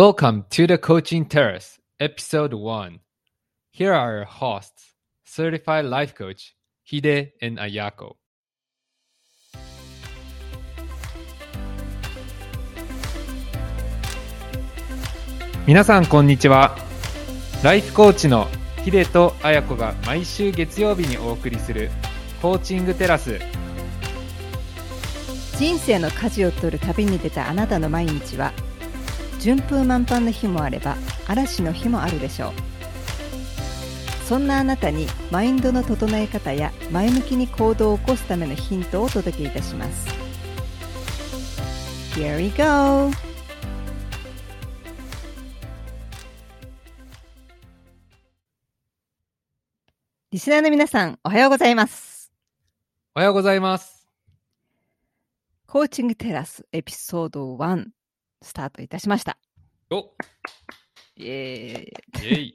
Welcome to the Coaching Terrace, Episode 1. Here are your hosts, Certified Life Coach Hide and Ayako. 皆さんこんにちは。ライフコーチのヒデとアヤコが毎週月曜日にお送りするコーチングテラス。人生の舵を取る旅に出たあなたの毎日は順風満帆の日もあれば嵐の日もあるでしょうそんなあなたにマインドの整え方や前向きに行動を起こすためのヒントをお届けいたします Here we go! リスナーの皆さんおはようございますおはようございます。コーチングテラスエピソード1スタートいたしました。お。イエーイ。イェイ。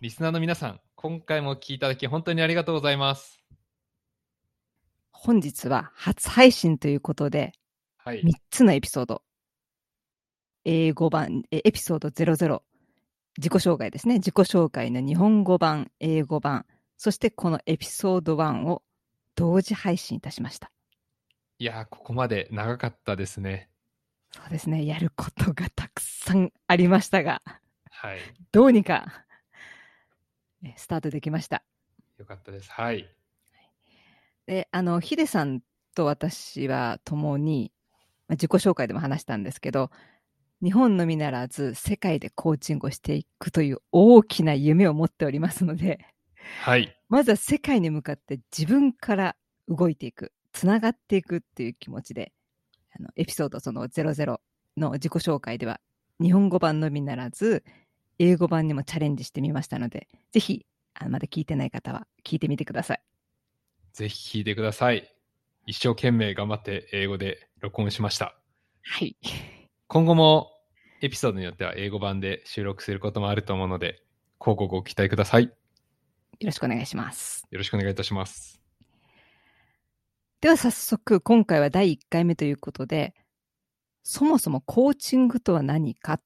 リスナーの皆さん、今回もお聞きいただき本当にありがとうございます。本日は初配信ということではい。3。つのエピソード。英語版えエピソード00自己紹介ですね。自己紹介の日本語版英語版。そしてこのエピソード1を同時配信いたしました。いやー、ここまで長かったですね。そうですねやることがたくさんありましたがはい。どうにかえスタートできましたよかったです。はい。であのヒデさんと私は共にまあ自己紹介でも話したんですけど日本のみならず世界でコーチングをしていくという大きな夢を持っておりますのではい。まずは世界に向かって自分から動いていくつながっていくっていう気持ちであのエピソードその00の自己紹介では日本語版のみならず英語版にもチャレンジしてみましたのでぜひあのまだ聞いてない方は聞いてみてください。ぜひ聞いてください。一生懸命頑張って英語で録音しました。はい今後もエピソードによっては英語版で収録することもあると思うので、広告ご期待ください。よよろしくお願いします。ろしくお願いいたします。では早速今回は第1回目ということでそもそもコーチングとは何か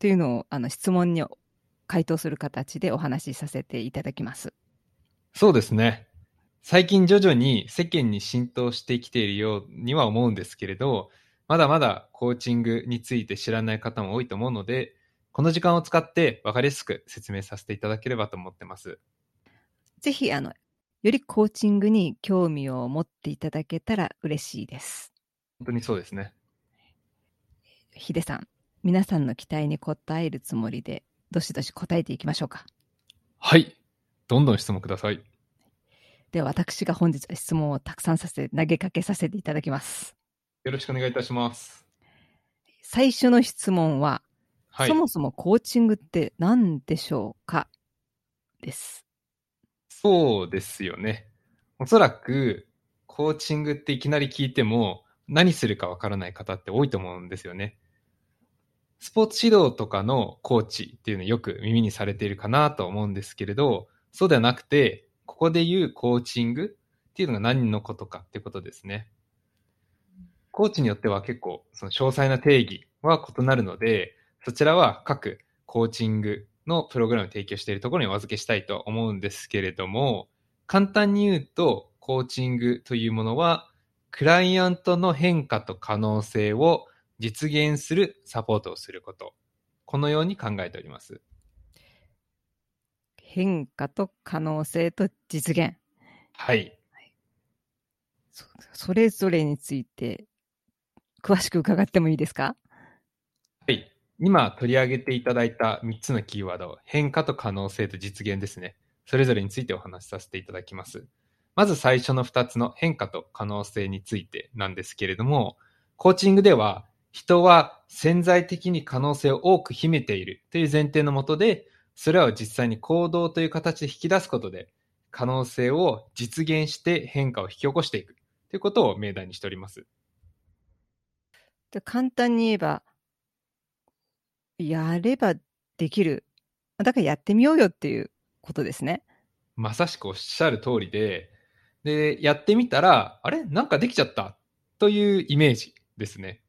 というのをあの質問に回答する形でお話しさせていただきます。そうですね。最近徐々に世間に浸透してきているようには思うんですけれど、まだまだコーチングについて知らない方も多いと思うので、この時間を使って分かりやすく説明させていただければと思ってます。ぜひあのよりコーチングに興味を持っていただけたら嬉しいです。本当にそうですね。ヒデさん、皆さんの期待に応えるつもりでどしどし答えていきましょうか。はい。どんどん質問ください。では私が本日は質問をたくさんさせ投げかけさせていただきます。よろしくお願いいたします。最初の質問ははいそ。もそもコーチングって何でしょうか？です。そうですよね。おそらく、コーチングっていきなり聞いても、何するかわからない方って多いと思うんですよね。スポーツ指導とかのコーチっていうのよく耳にされているかなと思うんですけれど、そうではなくて、ここで言うコーチングっていうのが何のことかってことですね。コーチによっては結構その詳細な定義は異なるので、そちらは各コーチングのプログラムを提供しているところにお預けしたいと思うんですけれども、簡単に言うと、コーチングというものは、クライアントの変化と可能性を実現するサポートをすること。このように考えております。変化と可能性と実現。はい。そそれぞれについて詳しく伺ってもいいですか？はい。今取り上げていただいた3つのキーワード、変化と可能性と実現ですね。それぞれについてお話しさせていただきます。まず最初の2つの変化と可能性についてなんですけれども、コーチングでは人は潜在的に可能性を多く秘めているという前提のもとで、それらを実際に行動という形で引き出すことで、可能性を実現して変化を引き起こしていくということを命題にしております。簡単に言えば、やればできる。だからやってみようよっていうことですね。まさしくおっしゃる通りで、で、やってみたら、あれ？なんかできちゃったというイメージですね。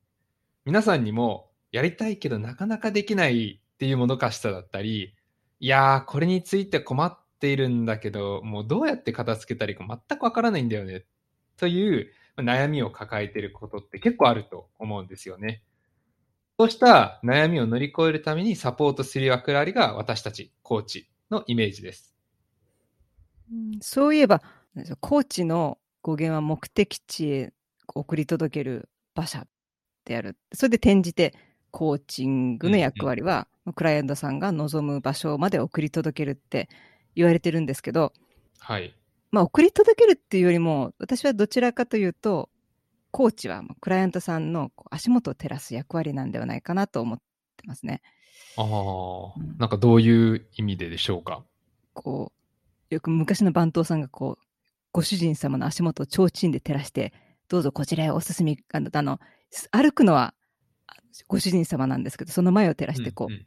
皆さんにもやりたいけどなかなかできないっていうもどかしさだったり、いやー、これについて困っているんだけど、もうどうやって片付けたらいいか全くわからないんだよね、という悩みを抱えていることって結構あると思うんですよね。そうした悩みを乗り越えるためにサポートする役割が私たち、コーチのイメージです。そういえば、コーチの語源は目的地へ送り届ける馬車である。それで転じて、コーチングの役割は、クライアントさんが望む場所まで送り届けるって言われてるんですけど、はい。まあ、送り届けるっていうよりも、私はどちらかというと、コーチはクライアントさんの足元を照らす役割なんではないかなと思ってますね。ああ、うん、なんかどういう意味ででしょうか？こう、よく昔の番頭さんがこう、ご主人様の足元を提灯で照らして、どうぞこちらへお進み、あの、あの歩くのはご主人様なんですけど、その前を照らしてこう、うんうん、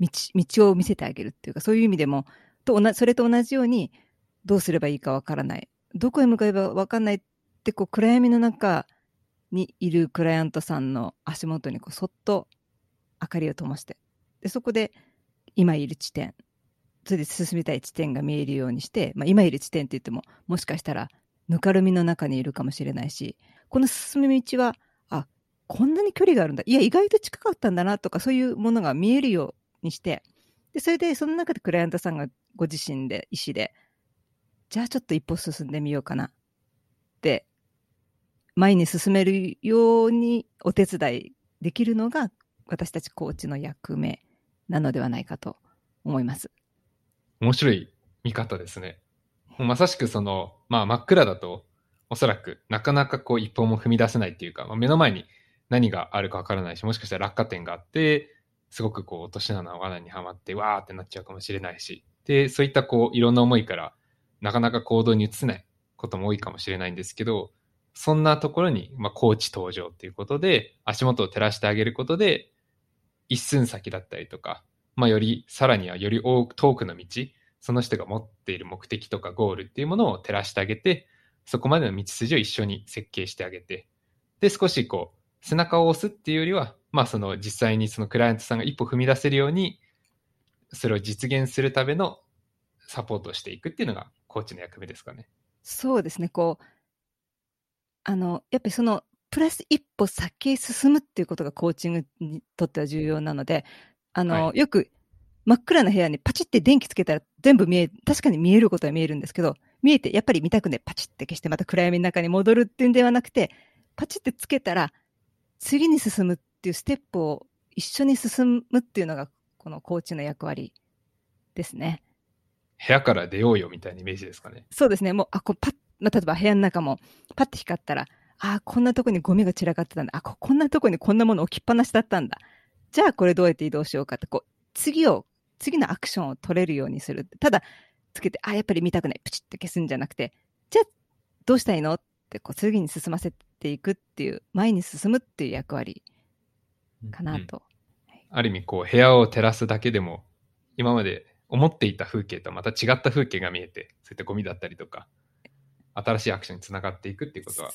道、道を見せてあげるっていうか、そういう意味でも、とそれと同じように、どうすればいいかわからない。どこへ向かえばわかんないって、こう、暗闇の中にいるクライアントさんの足元にこう、そっと明かりを灯して、で、そこで今いる地点、それで進みたい地点が見えるようにして、まあ、今いる地点って言っても、もしかしたらぬかるみの中にいるかもしれないし、この進み道は、あ、こんなに距離があるんだ。いや、意外と近かったんだなとか、そういうものが見えるようにして、で、それで、その中でクライアントさんがご自身で、意思で、じゃあちょっと一歩進んでみようかなって、前に進めるようにお手伝いできるのが、私たちコーチの役目なのではないかと思います。面白い見方ですね。まさしくその、まあ真っ暗だと、おそらくなかなかこう一歩も踏み出せないっていうか、まあ、目の前に何があるかわからないし、もしかしたら落下点があって、すごくこう落とし穴の罠にはまって、わーってなっちゃうかもしれないし、で、そういったこういろんな思いから、なかなか行動に移せないことも多いかもしれないんですけど、そんなところに、まあ、コーチ登場っていうことで、足元を照らしてあげることで、一寸先だったりとか、まあ、より、さらにはより遠くの道、その人が持っている目的とかゴールっていうものを照らしてあげて、そこまでの道筋を一緒に設計してあげて、で、少しこう、背中を押すっていうよりは、まあその実際にそのクライアントさんが一歩踏み出せるように、それを実現するためのサポートをしていくっていうのがコーチの役目ですかね。そうですね、こう、あの、やっぱりその、プラス一歩先へ進むっていうことがコーチングにとっては重要なので、あの、はい、よく真っ暗な部屋にパチって電気つけたら全部見え、確かに見えることは見えるんですけど、見えて、やっぱり見たくね、パチって消してまた暗闇の中に戻るっていうんではなくて、パチってつけたら、次に進むっていうステップを一緒に進むっていうのが、このコーチの役割ですね。部屋から出ようよみたいなイメージですかね。そうですね。もう、あ、こうパッ、まあ、例えば部屋の中も、パッて光ったら、ああ、こんなとこにゴミが散らかってたんだ。あ、ここんなとこにこんなもの置きっぱなしだったんだ。じゃあこれどうやって移動しようかって、こう、次を、次のアクションを取れるようにする。ただ、つけて、あ、やっぱり見たくない。プチッと消すんじゃなくて、じゃあ、どうしたいいの？って、こう、次に進ませていくっていう、前に進むっていう役割かなと。うんうん、ある意味、こう、部屋を照らすだけでも、今まで思っていた風景とまた違った風景が見えて、そういったゴミだったりとか、新しいアクションにつながっていくっていうことは、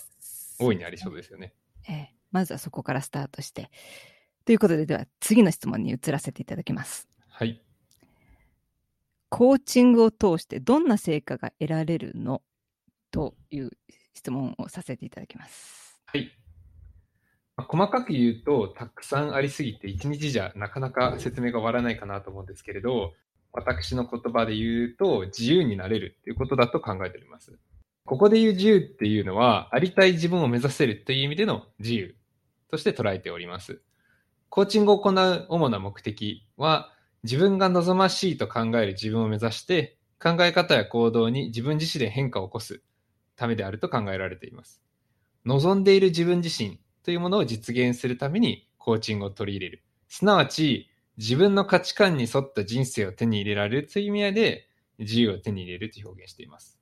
大いにありそうですよね。ええ、まずはそこからスタートして。ということで、では次の質問に移らせていただきます。はい。コーチングを通してどんな成果が得られるの？という質問をさせていただきます。はい。まあ、細かく言うと、たくさんありすぎて、一日じゃなかなか説明が終わらないかなと思うんですけれど、私の言葉で言うと、自由になれるっていうことだと考えております。ここで言う自由っていうのは、ありたい自分を目指せるという意味での自由として捉えております。コーチングを行う主な目的は、自分が望ましいと考える自分を目指して、考え方や行動に自分自身で変化を起こすためであると考えられています。望んでいる自分自身というものを実現するためにコーチングを取り入れる。すなわち、自分の価値観に沿った人生を手に入れられるという意味合いで、自由を手に入れると表現しています。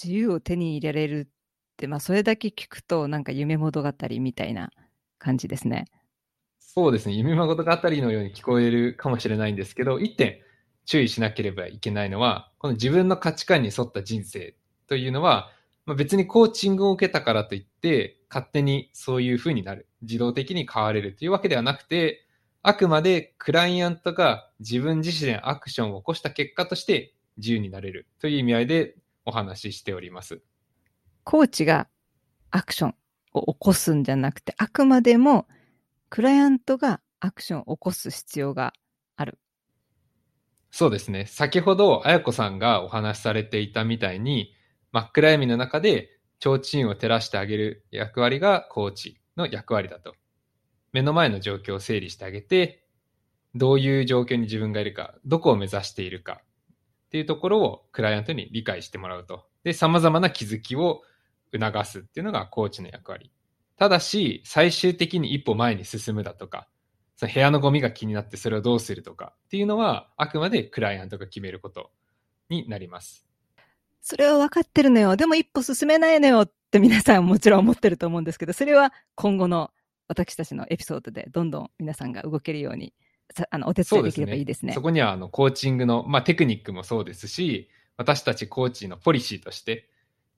自由を手に入れられるって、まあ、それだけ聞くと、なんか夢物語みたいな感じですね。そうですね。夢物語のように聞こえるかもしれないんですけど、一点注意しなければいけないのは、この自分の価値観に沿った人生というのは、まあ、別にコーチングを受けたからといって、勝手にそういう風になる自動的に変われるというわけではなくて、あくまでクライアントが自分自身でアクションを起こした結果として自由になれるという意味合いでお話ししております。コーチがアクションを起こすんじゃなくて、あくまでもクライアントがアクションを起こす必要がある。そうですね。先ほど、あやこさんがお話しされていたみたいに、真っ暗闇の中で提灯を照らしてあげる役割がコーチの役割だと。目の前の状況を整理してあげて、どういう状況に自分がいるか、どこを目指しているかっていうところをクライアントに理解してもらうと。で、様々な気づきを促すっていうのがコーチの役割。ただし、最終的に一歩前に進むだとか、その部屋のゴミが気になってそれをどうするとかっていうのは、あくまでクライアントが決めることになります。それは分かってるのよ。でも一歩進めないのよって皆さんもちろん思ってると思うんですけど、それは今後の私たちのエピソードでどんどん皆さんが動けるように、あのお手伝いできればいいですね。そこにはあのコーチングの、まあ、テクニックもそうですし、私たちコーチのポリシーとして、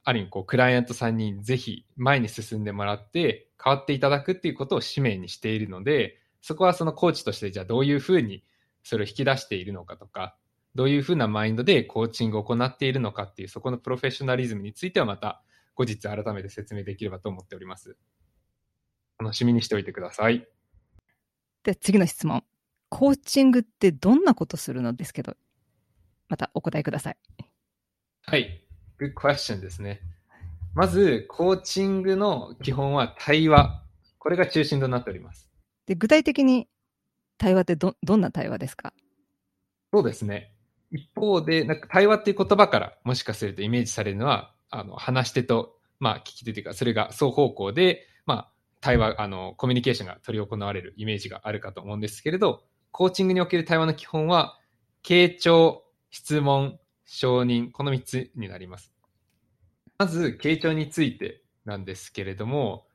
ある意味こうクライアントさんにぜひ前に進んでもらって変わっていただくっていうことを使命にしているので、そこはそのコーチとしてじゃあどういうふうにそれを引き出しているのかとか、どういうふうなマインドでコーチングを行っているのかっていうそこのプロフェッショナリズムについてはまた後日改めて説明できればと思っております。楽しみにしておいてください。で、次の質問。コーチングってどんなことするの？ですけど、またお答えください。はい。Good question ですね。まず、コーチングの基本は対話。これが中心となっております。で、具体的に対話ってど、どんな対話ですか？そうですね。一方で、なんか対話っていう言葉からもしかするとイメージされるのは、あの、話し手と、まあ、聞き手というか、それが双方向で、まあ、対話、あの、コミュニケーションが取り行われるイメージがあるかと思うんですけれど、コーチングにおける対話の基本は、傾聴、質問、承認、この3つになります。まず、傾聴についてなんですけれども、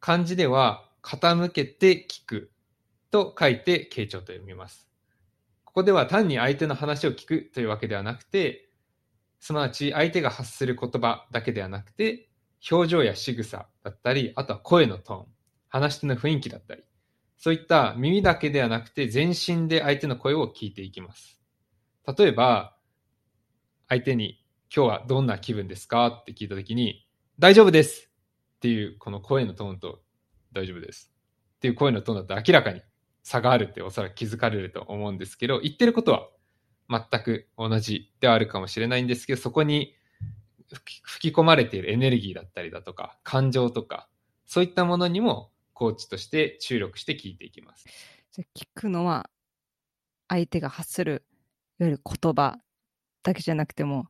漢字では、傾けて聞くと書いて傾聴と読みます。ここでは単に相手の話を聞くというわけではなくて、すなわち相手が発する言葉だけではなくて、表情や仕草だったり、あとは声のトーン、話し手の雰囲気だったり、そういった耳だけではなくて全身で相手の声を聞いていきます。例えば、相手に今日はどんな気分ですか？って聞いたときに、大丈夫です！っていうこの声のトーンと大丈夫です。っていう声のトーンだと明らかに差があるっておそらく気づかれると思うんですけど、言ってることは全く同じではあるかもしれないんですけど、そこに吹き吹き込まれているエネルギーだったりだとか、感情とか、そういったものにもコーチとして注力して聞いていきます。じゃあ聞くのは、相手が発する、いわゆる言葉だけじゃなくても、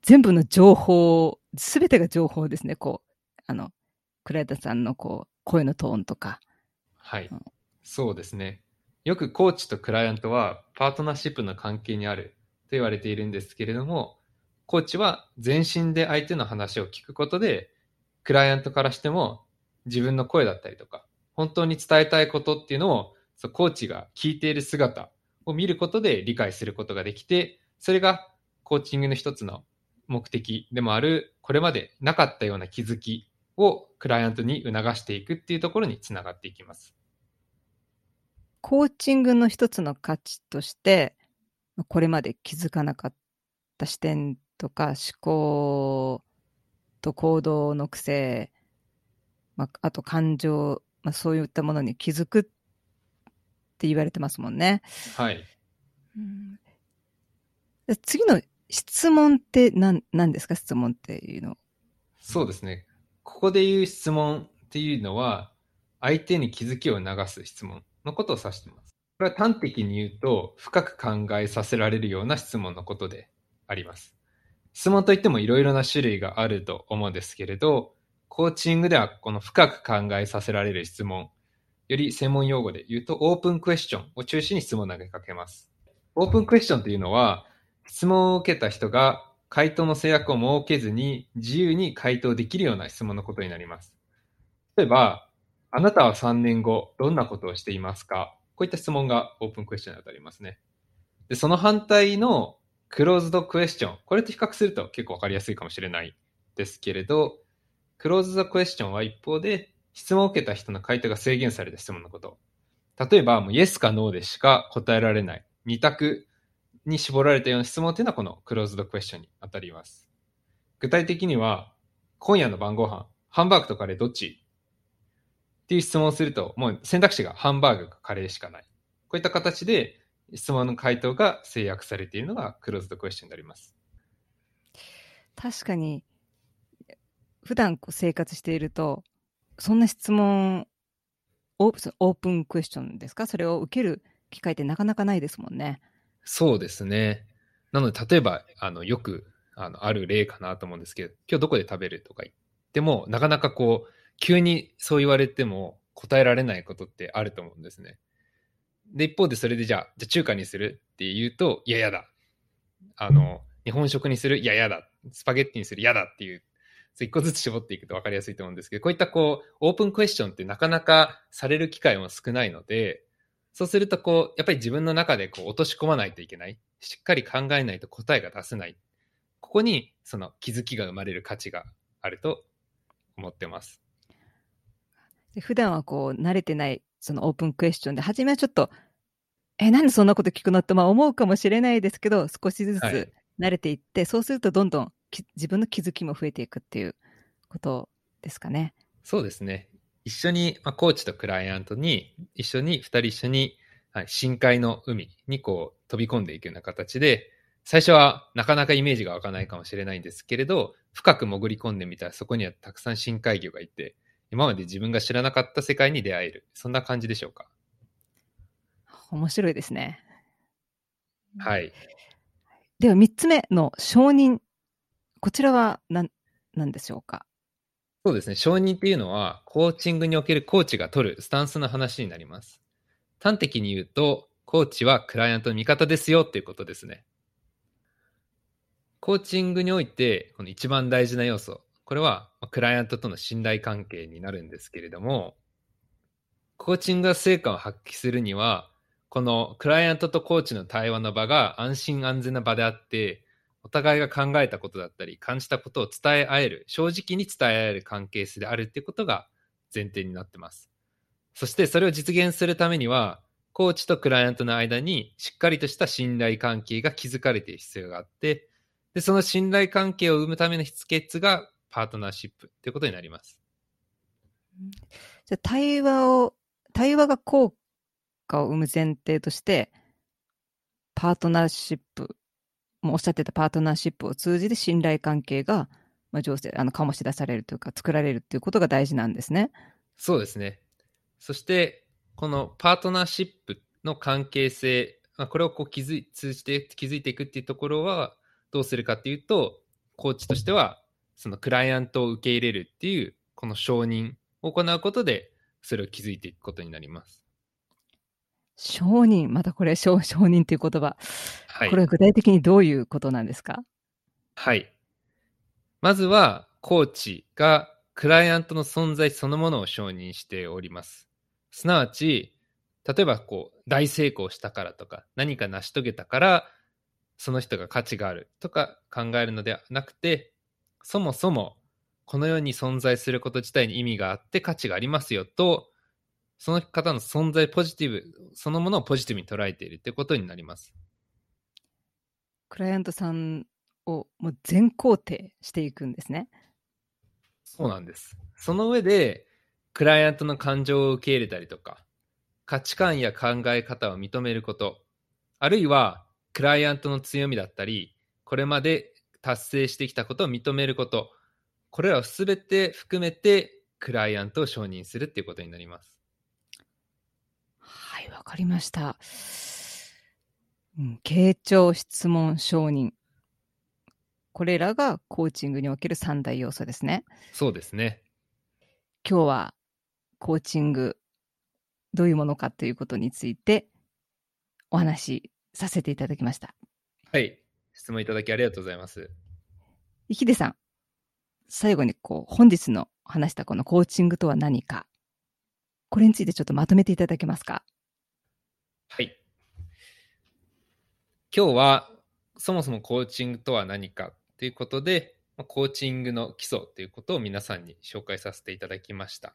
全部の情報、すべてが情報ですね。こう、あの、クライダさんのこう、声のトーンとか。はいうん。そうですね。よくコーチとクライアントはパートナーシップの関係にあると言われているんですけれども、コーチは全身で相手の話を聞くことで、クライアントからしても自分の声だったりとか、本当に伝えたいことっていうのを、そうコーチが聞いている姿を見ることで理解することができて、それがコーチングの一つの目的でもある、これまでなかったような気づきをクライアントに促していくっていうところにつながっていきます。コーチングの一つの価値として、これまで気づかなかった視点とか思考と行動の癖、まあ、あと感情、まあ、そういったものに気づくって言われてますもんね。はい。うんで次の質問って何何ですか？質問っていうの。そうですね。ここで言う質問っていうのは、相手に気づきを促す質問のことを指しています。これは端的に言うと、深く考えさせられるような質問のことであります。質問といってもいろいろな種類があると思うんですけれど、コーチングではこの深く考えさせられる質問、より専門用語で言うとオープンクエスチョンを中心に質問を投げかけます。オープンクエスチョンというのは、質問を受けた人が回答の制約を設けずに自由に回答できるような質問のことになります。例えば、あなたは3年後どんなことをしていますか？こういった質問がオープンクエスチョンに当たりますね。で、その反対のクローズドクエスチョン。これと比較すると結構わかりやすいかもしれないですけれど、クローズドクエスチョンは一方で質問を受けた人の回答が制限された質問のこと。例えば、もうイエスかノーでしか答えられない二択に絞られたような質問っていうのはこのクローズドクエスチョンに当たります。具体的には、今夜の晩ご飯、ハンバーグとカレーどっちっていう質問をすると、もう選択肢がハンバーグかカレーしかない。こういった形で質問の回答が制約されているのがクローズドクエスチョンになります。確かに、普段こう生活していると、そんな質問、オープンクエスチョンですか？それを受ける機会ってなかなかないですもんね。そうですね。なので、例えば、あの、よく、あの、ある例かなと思うんですけど、今日どこで食べるとか言っても、なかなかこう、急にそう言われても答えられないことってあると思うんですね。で、一方でそれでじゃあ、じゃ中華にするって言うと、いや、やだ。あの、日本食にする？いや、やだ。スパゲッティにする？やだってい、う一個ずつ絞っていくと分かりやすいと思うんですけど、こういったこう、オープンクエスチョンってなかなかされる機会も少ないので、そうするとこう、やっぱり自分の中でこう落とし込まないといけない。しっかり考えないと答えが出せない。ここにその気づきが生まれる価値があると思ってます。で普段はこう、慣れてない、そのオープンクエスチョンで、初めはちょっと、え、なんでそんなこと聞くの？ってまあ思うかもしれないですけど、少しずつはい慣れていって、そうするとどんどんき自分の気づきも増えていくっていうことですかね。そうですね。一緒に、まあ、コーチとクライアントに、一緒に、二人一緒に、はい、深海の海にこう飛び込んでいくような形で、最初はなかなかイメージが湧かないかもしれないんですけれど、深く潜り込んでみたらそこにはたくさん深海魚がいて、今まで自分が知らなかった世界に出会える。そんな感じでしょうか。面白いですね。はい。では3つ目の承認。こちらは何何でしょうか？そうですね。承認っていうのは、コーチングにおけるコーチが取るスタンスの話になります。端的に言うと、コーチはクライアントの味方ですよっていうことですね。コーチングにおいて、この一番大事な要素、これはまあクライアントとの信頼関係になるんですけれども、コーチングが成果を発揮するには、このクライアントとコーチの対話の場が安心安全な場であって、お互いが考えたことだったり、感じたことを伝え合える、正直に伝え合える関係性であるってことが前提になってます。そしてそれを実現するためには、コーチとクライアントの間にしっかりとした信頼関係が築かれている必要があって、で、その信頼関係を生むための秘訣がパートナーシップということになります。じゃあ対話を、対話が効果を生む前提として、パートナーシップ、もうおっしゃってたパートナーシップを通じて信頼関係が、まあ、醸成、あの、醸し出されるというか、作られるっていうことが大事なんですね。そうですね。そして、このパートナーシップの関係性、まあこれをこう気づい通じて築いていくっていうところは、どうするかっていうと、コーチとしては、そのクライアントを受け入れるっていう、この承認を行うことで、それを築いていくことになります。承認、またこれ、承承認という言葉。はい。これは具体的にどういうことなんですか？はい。まずは、コーチがクライアントの存在そのものを承認しております。すなわち、例えばこう、大成功したからとか、何か成し遂げたから、その人が価値があるとか考えるのではなくて、そもそも、この世に存在すること自体に意味があって価値がありますよと、その方の存在ポジティブ、そのものをポジティブに捉えているということになります。クライアントさんをもう全肯定していくんですね。そうなんです。その上で、クライアントの感情を受け入れたりとか、価値観や考え方を認めること、あるいは、クライアントの強みだったり、これまで達成してきたことを認めること、これらをすべて含めて、クライアントを承認するっていうことになります。かりました。うん、傾聴、質問、承認。これらがコーチングにおける三大要素ですね。そうですね。今日はコーチング、どういうものかということについてお話しさせていただきました。はい。質問いただきありがとうございます。ヒデさん、最後にこう本日の話したこのコーチングとは何か、これについてちょっとまとめていただけますか？はい。今日はそもそもコーチングとは何かということで、コーチングの基礎ということを皆さんに紹介させていただきました。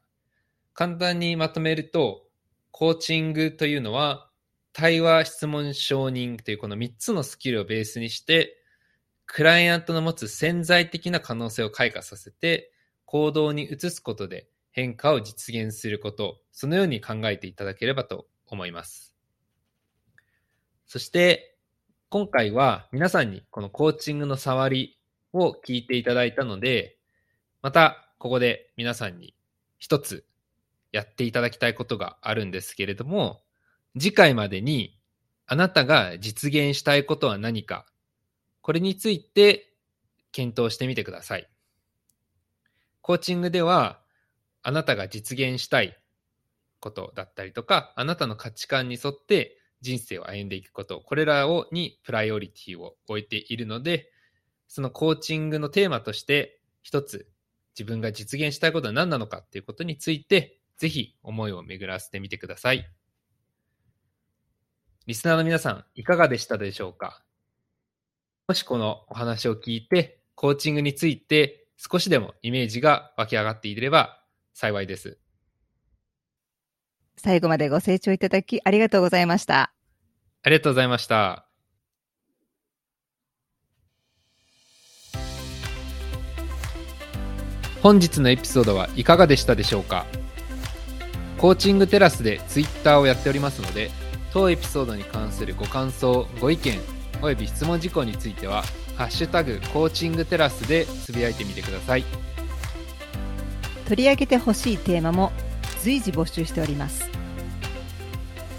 簡単にまとめると、コーチングというのは、対話、質問、承認というこの3つのスキルをベースにして、クライアントの持つ潜在的な可能性を開花させて、行動に移すことで変化を実現すること、そのように考えていただければと思います。そして、今回は皆さんにこのコーチングの触りを聞いていただいたので、またここで皆さんに一つやっていただきたいことがあるんですけれども、次回までにあなたが実現したいことは何か、これについて検討してみてください。コーチングでは、あなたが実現したいことだったりとか、あなたの価値観に沿って人生を歩んでいくこと、これらをにプライオリティを置いているので、そのコーチングのテーマとして一つ自分が実現したいことは何なのかっていうことについて、ぜひ思いを巡らせてみてください。リスナーの皆さん、いかがでしたでしょうか？もしこのお話を聞いて、コーチングについて少しでもイメージが湧き上がっていれば幸いです。最後までご清聴いただきありがとうございました。ありがとうございました。本日のエピソードはいかがでしたでしょうか？コーチングテラスでツイッターをやっておりますので当エピソードに関するご感想ご意見および質問事項については「ハッシュタグコーチングテラス」でつぶやいてみてください取り上げてほしいテーマも随時募集しております。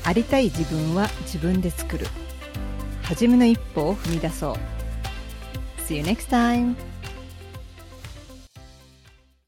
ありたい自分は自分で作る。初めの一歩を踏み出そう。See you next time!